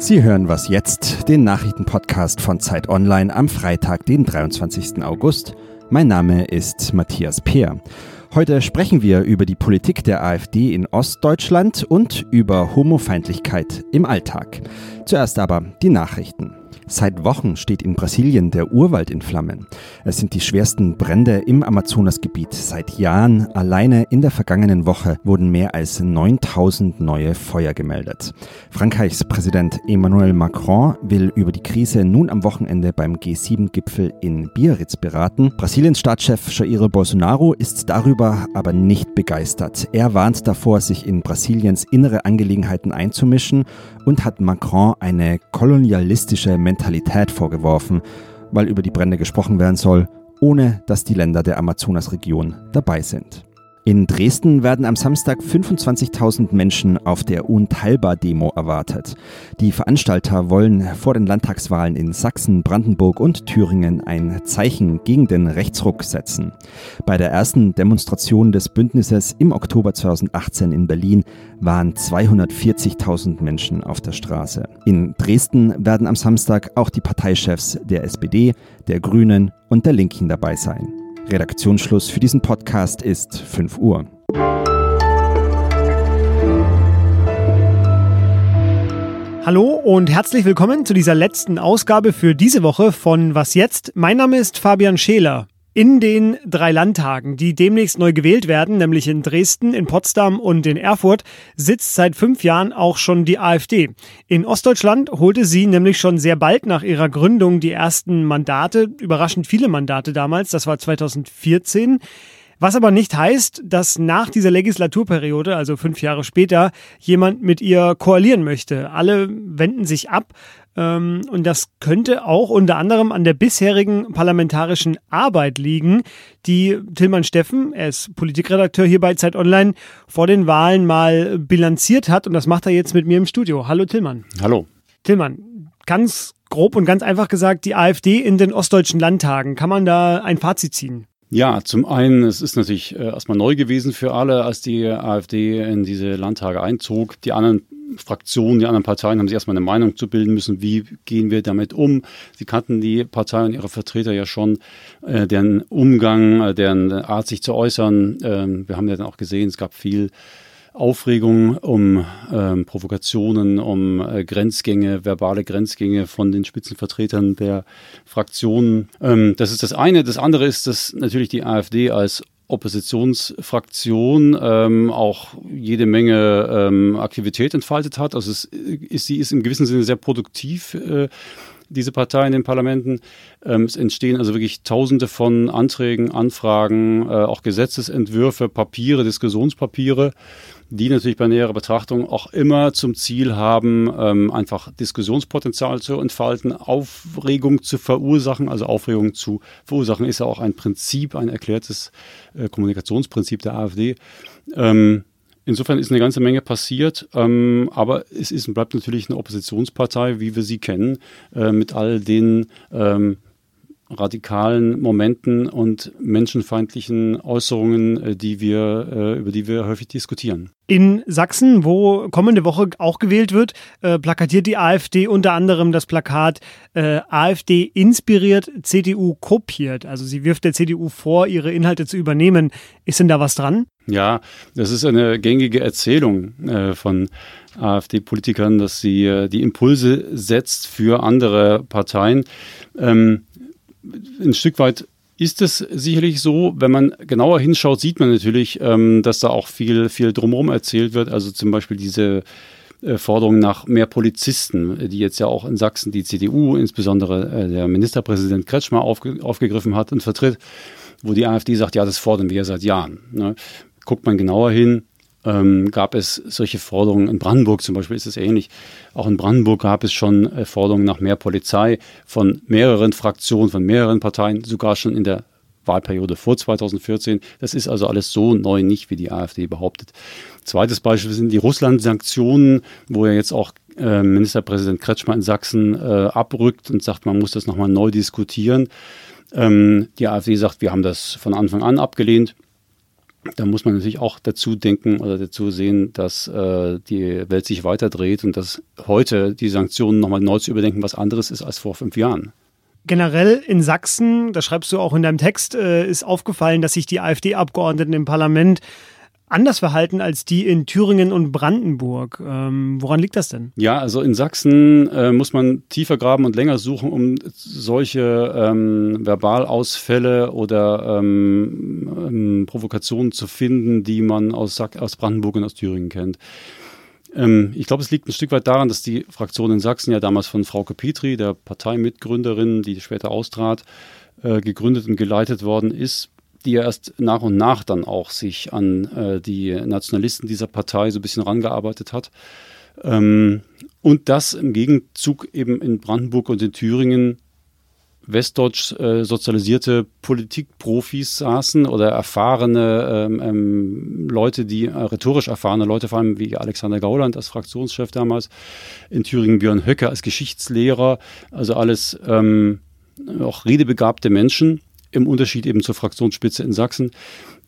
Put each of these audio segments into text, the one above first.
Sie hören was jetzt, den Nachrichtenpodcast von Zeit Online am Freitag, den 23. August. Mein Name ist Matthias Peer. Heute sprechen wir über die Politik der AfD in Ostdeutschland und über Homofeindlichkeit im Alltag. Zuerst aber die Nachrichten. Seit Wochen steht in Brasilien der Urwald in Flammen. Es sind die schwersten Brände im Amazonasgebiet seit Jahren. Alleine in der vergangenen Woche wurden mehr als 9000 neue Feuer gemeldet. Frankreichs Präsident Emmanuel Macron will über die Krise nun am Wochenende beim G7-Gipfel in Biarritz beraten. Brasiliens Staatschef Jair Bolsonaro ist darüber aber nicht begeistert. Er warnt davor, sich in Brasiliens innere Angelegenheiten einzumischen und hat Macron eine kolonialistische Mentalität vorgeworfen, weil über die Brände gesprochen werden soll, ohne dass die Länder der Amazonasregion dabei sind. In Dresden werden am Samstag 25.000 Menschen auf der Unteilbar-Demo erwartet. Die Veranstalter wollen vor den Landtagswahlen in Sachsen, Brandenburg und Thüringen ein Zeichen gegen den Rechtsruck setzen. Bei der ersten Demonstration des Bündnisses im Oktober 2018 in Berlin waren 240.000 Menschen auf der Straße. In Dresden werden am Samstag auch die Parteichefs der SPD, der Grünen und der Linken dabei sein. Redaktionsschluss für diesen Podcast ist 5 Uhr. Hallo und herzlich willkommen zu dieser letzten Ausgabe für diese Woche von Was jetzt? Mein Name ist Fabian Scheler. In den drei Landtagen, die demnächst neu gewählt werden, nämlich in Dresden, in Potsdam und in Erfurt, sitzt seit fünf Jahren auch schon die AfD. In Ostdeutschland holte sie nämlich schon sehr bald nach ihrer Gründung die ersten Mandate, überraschend viele Mandate damals, das war 2014. Was aber nicht heißt, dass nach dieser Legislaturperiode, also fünf Jahre später, jemand mit ihr koalieren möchte. Alle wenden sich ab und das könnte auch unter anderem an der bisherigen parlamentarischen Arbeit liegen, die Tillmann Steffen, er ist Politikredakteur hier bei Zeit Online, vor den Wahlen mal bilanziert hat. Und das macht er jetzt mit mir im Studio. Hallo Tillmann. Hallo. Tillmann, ganz grob und ganz einfach gesagt, die AfD in den ostdeutschen Landtagen. Kann man da ein Fazit ziehen? Ja, zum einen, es ist natürlich äh, erstmal neu gewesen für alle, als die AfD in diese Landtage einzog. Die anderen Fraktionen, die anderen Parteien haben sich erstmal eine Meinung zu bilden müssen, wie gehen wir damit um. Sie kannten die Partei und ihre Vertreter ja schon, äh, deren Umgang, äh, deren Art, sich zu äußern. Ähm, wir haben ja dann auch gesehen, es gab viel Aufregung um ähm, Provokationen, um äh, Grenzgänge, verbale Grenzgänge von den Spitzenvertretern der Fraktionen. Ähm, das ist das eine. Das andere ist, dass natürlich die AfD als Oppositionsfraktion ähm, auch jede Menge ähm, Aktivität entfaltet hat. Also es ist, sie ist im gewissen Sinne sehr produktiv. Äh, diese Partei in den Parlamenten. Ähm, es entstehen also wirklich Tausende von Anträgen, Anfragen, äh, auch Gesetzesentwürfe, Papiere, Diskussionspapiere, die natürlich bei näherer Betrachtung auch immer zum Ziel haben, ähm, einfach Diskussionspotenzial zu entfalten, Aufregung zu verursachen. Also Aufregung zu verursachen ist ja auch ein Prinzip, ein erklärtes äh, Kommunikationsprinzip der AfD. Ähm, Insofern ist eine ganze Menge passiert, ähm, aber es ist und bleibt natürlich eine Oppositionspartei, wie wir sie kennen, äh, mit all den ähm, radikalen Momenten und menschenfeindlichen Äußerungen, äh, die wir, äh, über die wir häufig diskutieren. In Sachsen, wo kommende Woche auch gewählt wird, äh, plakatiert die AfD unter anderem das Plakat äh, AfD inspiriert, CDU kopiert. Also sie wirft der CDU vor, ihre Inhalte zu übernehmen. Ist denn da was dran? Ja, das ist eine gängige Erzählung äh, von AfD-Politikern, dass sie die Impulse setzt für andere Parteien. Ähm, ein Stück weit ist es sicherlich so, wenn man genauer hinschaut, sieht man natürlich, ähm, dass da auch viel, viel drumherum erzählt wird. Also zum Beispiel diese äh, Forderung nach mehr Polizisten, die jetzt ja auch in Sachsen die CDU, insbesondere äh, der Ministerpräsident Kretschmer aufge aufgegriffen hat und vertritt, wo die AfD sagt, ja, das fordern wir ja seit Jahren. Ne? Guckt man genauer hin, ähm, gab es solche Forderungen. In Brandenburg zum Beispiel ist es ähnlich. Auch in Brandenburg gab es schon äh, Forderungen nach mehr Polizei von mehreren Fraktionen, von mehreren Parteien, sogar schon in der Wahlperiode vor 2014. Das ist also alles so neu nicht, wie die AfD behauptet. Zweites Beispiel sind die Russland-Sanktionen, wo ja jetzt auch äh, Ministerpräsident Kretschmer in Sachsen äh, abrückt und sagt, man muss das nochmal neu diskutieren. Ähm, die AfD sagt, wir haben das von Anfang an abgelehnt. Da muss man natürlich auch dazu denken oder dazu sehen, dass äh, die Welt sich weiterdreht und dass heute die Sanktionen nochmal neu zu überdenken was anderes ist als vor fünf Jahren. Generell in Sachsen, das schreibst du auch in deinem Text, äh, ist aufgefallen, dass sich die AfD-Abgeordneten im Parlament anders verhalten als die in Thüringen und Brandenburg. Ähm, woran liegt das denn? Ja, also in Sachsen äh, muss man tiefer graben und länger suchen, um solche ähm, Verbalausfälle oder ähm, ähm Provokationen zu finden, die man aus, aus Brandenburg und aus Thüringen kennt. Ähm, ich glaube, es liegt ein Stück weit daran, dass die Fraktion in Sachsen ja damals von Frau Petri, der Parteimitgründerin, die später austrat, äh, gegründet und geleitet worden ist die ja erst nach und nach dann auch sich an äh, die Nationalisten dieser Partei so ein bisschen rangearbeitet hat. Ähm, und dass im Gegenzug eben in Brandenburg und in Thüringen westdeutsch äh, sozialisierte Politikprofis saßen oder erfahrene ähm, ähm, Leute, die äh, rhetorisch erfahrene Leute, vor allem wie Alexander Gauland als Fraktionschef damals, in Thüringen Björn Höcke als Geschichtslehrer, also alles ähm, auch redebegabte Menschen, im Unterschied eben zur Fraktionsspitze in Sachsen,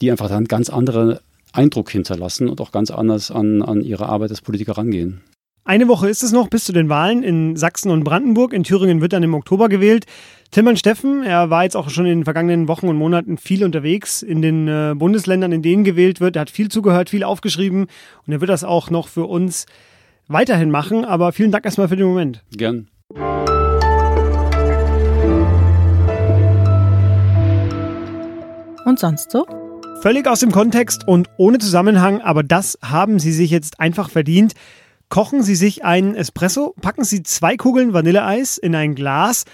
die einfach dann einen ganz anderen Eindruck hinterlassen und auch ganz anders an, an ihre Arbeit als Politiker rangehen. Eine Woche ist es noch bis zu den Wahlen in Sachsen und Brandenburg. In Thüringen wird dann im Oktober gewählt. Tillmann Steffen, er war jetzt auch schon in den vergangenen Wochen und Monaten viel unterwegs in den äh, Bundesländern, in denen gewählt wird. Er hat viel zugehört, viel aufgeschrieben und er wird das auch noch für uns weiterhin machen. Aber vielen Dank erstmal für den Moment. Gern. Und sonst so? Völlig aus dem Kontext und ohne Zusammenhang, aber das haben Sie sich jetzt einfach verdient. Kochen Sie sich einen Espresso, packen Sie zwei Kugeln Vanilleeis in ein Glas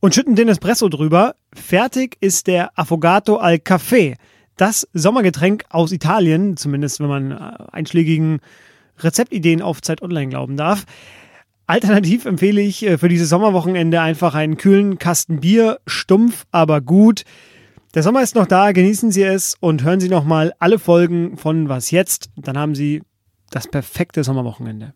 und schütten den Espresso drüber. Fertig ist der Affogato al Café. Das Sommergetränk aus Italien, zumindest wenn man äh, einschlägigen Rezeptideen auf Zeit Online glauben darf. Alternativ empfehle ich äh, für dieses Sommerwochenende einfach einen kühlen Kasten Bier, stumpf, aber gut. Der Sommer ist noch da, genießen Sie es und hören Sie nochmal alle Folgen von Was jetzt. Dann haben Sie das perfekte Sommerwochenende.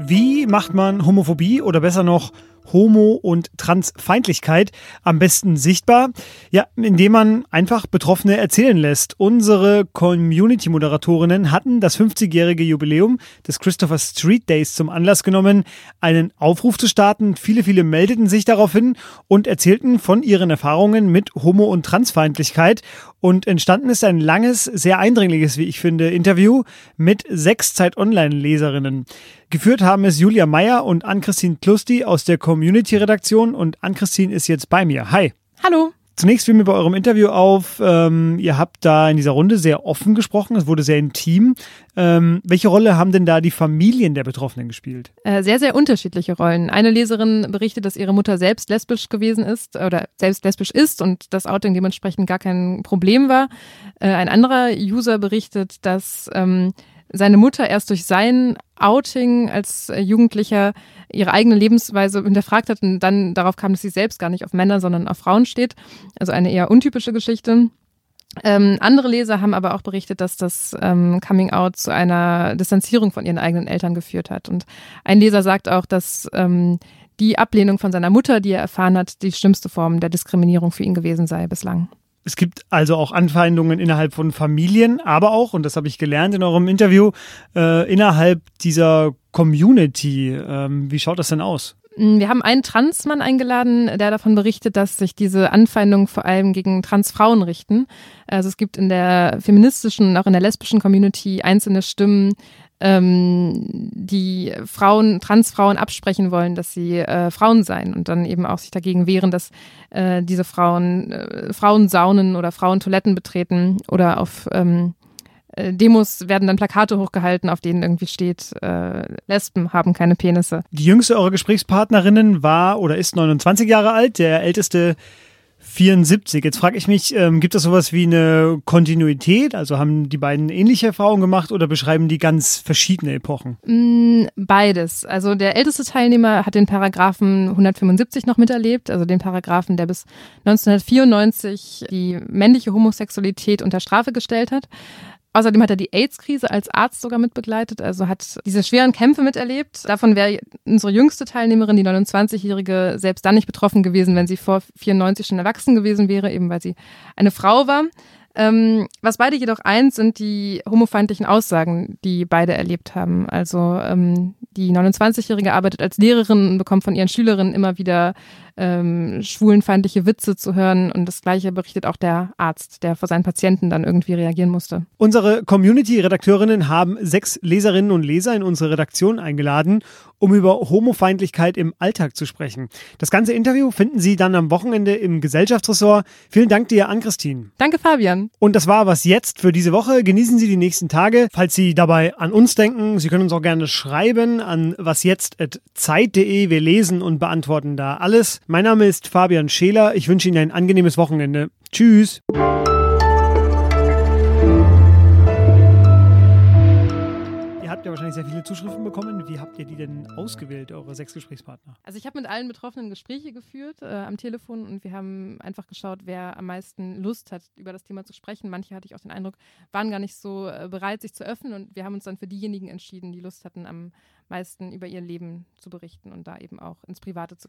Wie macht man Homophobie oder besser noch Homo- und Transfeindlichkeit am besten sichtbar? Ja, indem man einfach Betroffene erzählen lässt. Unsere Community-Moderatorinnen hatten das 50-jährige Jubiläum des Christopher Street Days zum Anlass genommen, einen Aufruf zu starten. Viele, viele meldeten sich daraufhin und erzählten von ihren Erfahrungen mit Homo- und Transfeindlichkeit. Und entstanden ist ein langes, sehr eindringliches, wie ich finde, Interview mit sechs Zeit-Online-Leserinnen. Geführt haben es Julia Meyer und Ann-Christine Klusti aus der Community-Redaktion und Ann-Christine ist jetzt bei mir. Hi. Hallo. Zunächst fiel mir bei eurem Interview auf, ähm, ihr habt da in dieser Runde sehr offen gesprochen, es wurde sehr intim. Ähm, welche Rolle haben denn da die Familien der Betroffenen gespielt? Äh, sehr, sehr unterschiedliche Rollen. Eine Leserin berichtet, dass ihre Mutter selbst lesbisch gewesen ist oder selbst lesbisch ist und das Outing dementsprechend gar kein Problem war. Äh, ein anderer User berichtet, dass ähm, seine Mutter erst durch sein Outing als äh, Jugendlicher ihre eigene Lebensweise hinterfragt hat und dann darauf kam, dass sie selbst gar nicht auf Männer, sondern auf Frauen steht. Also eine eher untypische Geschichte. Ähm, andere Leser haben aber auch berichtet, dass das ähm, Coming Out zu einer Distanzierung von ihren eigenen Eltern geführt hat. Und ein Leser sagt auch, dass ähm, die Ablehnung von seiner Mutter, die er erfahren hat, die schlimmste Form der Diskriminierung für ihn gewesen sei bislang. Es gibt also auch Anfeindungen innerhalb von Familien, aber auch, und das habe ich gelernt in eurem Interview, äh, innerhalb dieser Community. Ähm, wie schaut das denn aus? Mm, wir haben einen Transmann eingeladen, der davon berichtet, dass sich diese Anfeindungen vor allem gegen Transfrauen richten. Also es gibt in der feministischen und auch in der lesbischen Community einzelne Stimmen, ähm, die Frauen, Transfrauen absprechen wollen, dass sie äh, Frauen seien und dann eben auch sich dagegen wehren, dass äh, diese Frauen äh, Frauensaunen oder Frauentoiletten betreten oder auf ähm, äh, Demos werden dann Plakate hochgehalten, auf denen irgendwie steht, äh, Lesben haben keine Penisse. Die jüngste eurer Gesprächspartnerinnen war oder ist 29 Jahre alt, der älteste 74. Jetzt frage ich mich, ähm, gibt es sowas wie eine Kontinuität? Also haben die beiden ähnliche Erfahrungen gemacht oder beschreiben die ganz verschiedene Epochen? Mm, beides. Also der älteste Teilnehmer hat den Paragraphen 175 noch miterlebt, also den Paragraphen, der bis 1994 die männliche Homosexualität unter Strafe gestellt hat. Außerdem hat er die AIDS-Krise als Arzt sogar mitbegleitet, also hat diese schweren Kämpfe miterlebt. Davon wäre unsere jüngste Teilnehmerin, die 29-Jährige, selbst dann nicht betroffen gewesen, wenn sie vor 94 schon erwachsen gewesen wäre, eben weil sie eine Frau war. Ähm, was beide jedoch eins sind die homofeindlichen Aussagen, die beide erlebt haben. Also ähm, die 29-Jährige arbeitet als Lehrerin und bekommt von ihren Schülerinnen immer wieder ähm, schwulenfeindliche Witze zu hören. Und das Gleiche berichtet auch der Arzt, der vor seinen Patienten dann irgendwie reagieren musste. Unsere Community-Redakteurinnen haben sechs Leserinnen und Leser in unsere Redaktion eingeladen, um über Homofeindlichkeit im Alltag zu sprechen. Das ganze Interview finden Sie dann am Wochenende im Gesellschaftsressort. Vielen Dank dir an Christine. Danke, Fabian. Und das war was jetzt für diese Woche. Genießen Sie die nächsten Tage. Falls Sie dabei an uns denken, Sie können uns auch gerne schreiben an wasjetzt.zeit.de. Wir lesen und beantworten da alles. Mein Name ist Fabian Scheler. Ich wünsche Ihnen ein angenehmes Wochenende. Tschüss. Ihr habt ja wahrscheinlich sehr viele Zuschriften bekommen. Wie habt ihr die denn ausgewählt, eure sechs Gesprächspartner? Also ich habe mit allen Betroffenen Gespräche geführt äh, am Telefon und wir haben einfach geschaut, wer am meisten Lust hat, über das Thema zu sprechen. Manche hatte ich auch den Eindruck, waren gar nicht so äh, bereit, sich zu öffnen und wir haben uns dann für diejenigen entschieden, die Lust hatten, am meisten über ihr Leben zu berichten und da eben auch ins Private zu gehen.